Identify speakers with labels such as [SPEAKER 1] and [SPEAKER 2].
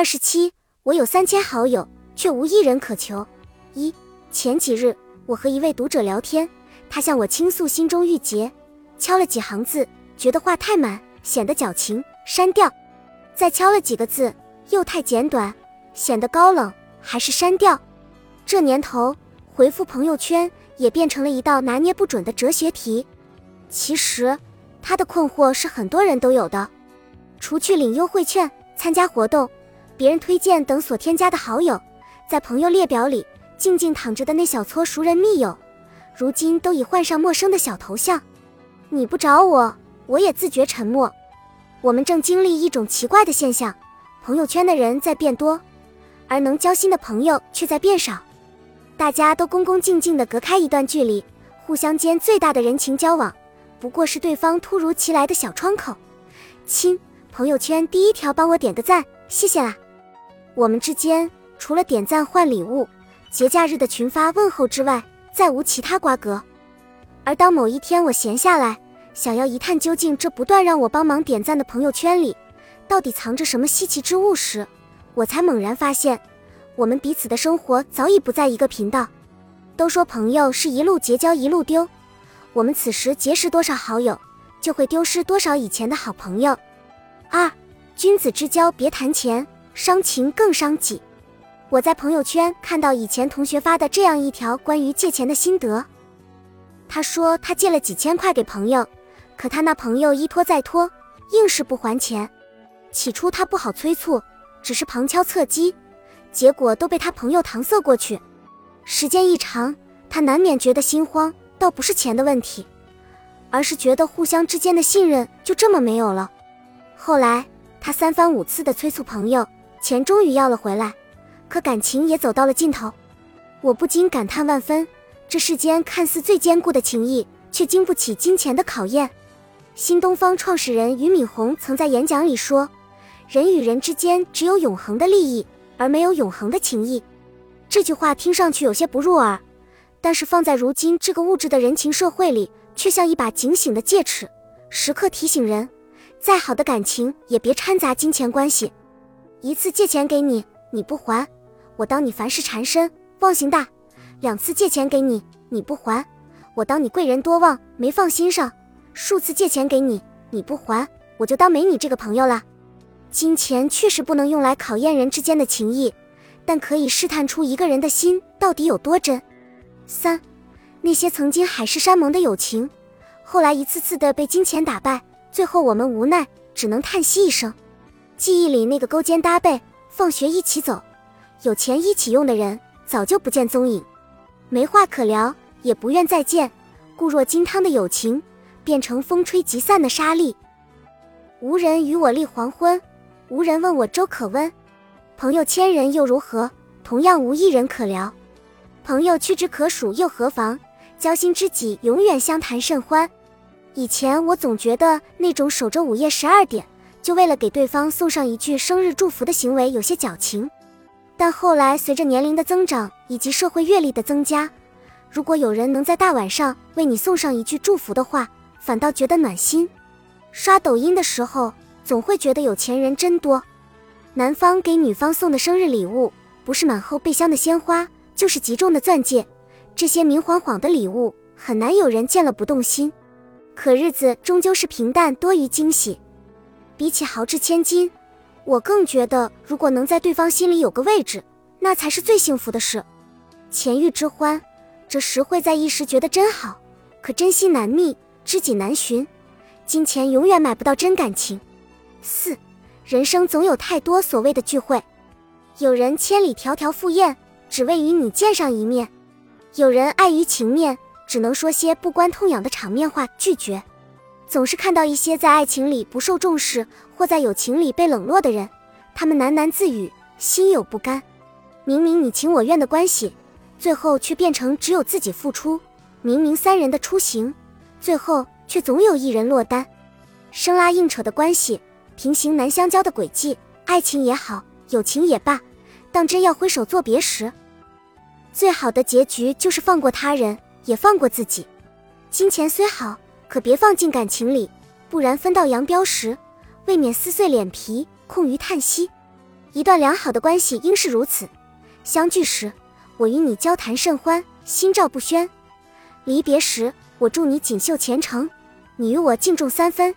[SPEAKER 1] 二十七，我有三千好友，却无一人可求。一前几日，我和一位读者聊天，他向我倾诉心中郁结，敲了几行字，觉得话太满，显得矫情，删掉；再敲了几个字，又太简短，显得高冷，还是删掉。这年头，回复朋友圈也变成了一道拿捏不准的哲学题。其实，他的困惑是很多人都有的，除去领优惠券、参加活动。别人推荐等所添加的好友，在朋友列表里静静躺着的那小撮熟人密友，如今都已换上陌生的小头像。你不找我，我也自觉沉默。我们正经历一种奇怪的现象：朋友圈的人在变多，而能交心的朋友却在变少。大家都恭恭敬敬地隔开一段距离，互相间最大的人情交往，不过是对方突如其来的小窗口。亲，朋友圈第一条帮我点个赞，谢谢啦。我们之间除了点赞换礼物、节假日的群发问候之外，再无其他瓜葛。而当某一天我闲下来，想要一探究竟，这不断让我帮忙点赞的朋友圈里，到底藏着什么稀奇之物时，我才猛然发现，我们彼此的生活早已不在一个频道。都说朋友是一路结交一路丢，我们此时结识多少好友，就会丢失多少以前的好朋友。二，君子之交别谈钱。伤情更伤己。我在朋友圈看到以前同学发的这样一条关于借钱的心得。他说他借了几千块给朋友，可他那朋友一拖再拖，硬是不还钱。起初他不好催促，只是旁敲侧击，结果都被他朋友搪塞过去。时间一长，他难免觉得心慌，倒不是钱的问题，而是觉得互相之间的信任就这么没有了。后来他三番五次的催促朋友。钱终于要了回来，可感情也走到了尽头，我不禁感叹万分。这世间看似最坚固的情谊，却经不起金钱的考验。新东方创始人俞敏洪曾在演讲里说：“人与人之间只有永恒的利益，而没有永恒的情谊。”这句话听上去有些不入耳，但是放在如今这个物质的人情社会里，却像一把警醒的戒尺，时刻提醒人：再好的感情也别掺杂金钱关系。一次借钱给你，你不还，我当你凡事缠身，忘性大；两次借钱给你，你不还，我当你贵人多忘，没放心上；数次借钱给你，你不还，我就当没你这个朋友了。金钱确实不能用来考验人之间的情谊，但可以试探出一个人的心到底有多真。三，那些曾经海誓山盟的友情，后来一次次的被金钱打败，最后我们无奈只能叹息一声。记忆里那个勾肩搭背、放学一起走、有钱一起用的人，早就不见踪影，没话可聊，也不愿再见。固若金汤的友情，变成风吹即散的沙粒。无人与我立黄昏，无人问我粥可温。朋友千人又如何？同样无一人可聊。朋友屈指可数又何妨？交心知己永远相谈甚欢。以前我总觉得那种守着午夜十二点。就为了给对方送上一句生日祝福的行为有些矫情，但后来随着年龄的增长以及社会阅历的增加，如果有人能在大晚上为你送上一句祝福的话，反倒觉得暖心。刷抖音的时候，总会觉得有钱人真多，男方给女方送的生日礼物不是满后备箱的鲜花，就是极重的钻戒，这些明晃晃的礼物很难有人见了不动心。可日子终究是平淡多于惊喜。比起豪掷千金，我更觉得，如果能在对方心里有个位置，那才是最幸福的事。钱欲之欢，这时会在一时觉得真好，可真心难觅，知己难寻，金钱永远买不到真感情。四，人生总有太多所谓的聚会，有人千里迢迢赴宴，只为与你见上一面；有人碍于情面，只能说些不关痛痒的场面话拒绝。总是看到一些在爱情里不受重视，或在友情里被冷落的人，他们喃喃自语，心有不甘。明明你情我愿的关系，最后却变成只有自己付出；明明三人的出行，最后却总有一人落单。生拉硬扯的关系，平行难相交的轨迹，爱情也好，友情也罢，当真要挥手作别时，最好的结局就是放过他人，也放过自己。金钱虽好。可别放进感情里，不然分道扬镳时，未免撕碎脸皮，空余叹息。一段良好的关系应是如此：相聚时，我与你交谈甚欢，心照不宣；离别时，我祝你锦绣前程，你与我敬重三分，